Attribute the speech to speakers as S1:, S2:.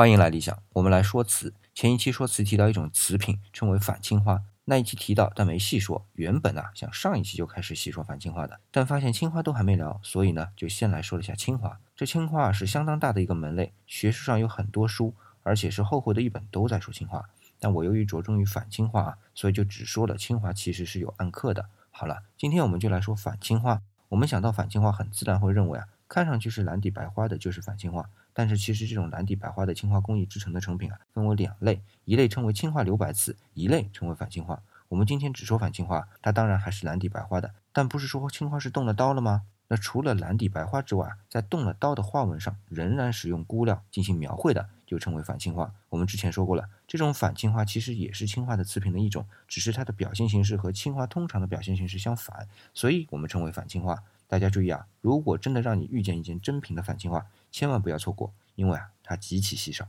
S1: 欢迎来理想，我们来说词。前一期说词提到一种词品称为反青花，那一期提到但没细说。原本啊想上一期就开始细说反青花的，但发现青花都还没聊，所以呢就先来说了一下青花。这青花啊是相当大的一个门类，学术上有很多书，而且是厚厚的一本都在说青花。但我由于着重于反青花啊，所以就只说了青花其实是有暗刻的。好了，今天我们就来说反青花。我们想到反青花，很自然会认为啊，看上去是蓝底白花的，就是反青花。但是其实这种蓝底白花的青花工艺制成的成品啊，分为两类，一类称为青花留白瓷，一类称为反青花。我们今天只说反青花，它当然还是蓝底白花的，但不是说青花是动了刀了吗？那除了蓝底白花之外，在动了刀的花纹上仍然使用钴料进行描绘的，就称为反青花。我们之前说过了，这种反青花其实也是青花的瓷品的一种，只是它的表现形式和青花通常的表现形式相反，所以我们称为反青花。大家注意啊，如果真的让你遇见一件真品的反青花，千万不要错过，因为啊，它极其稀少。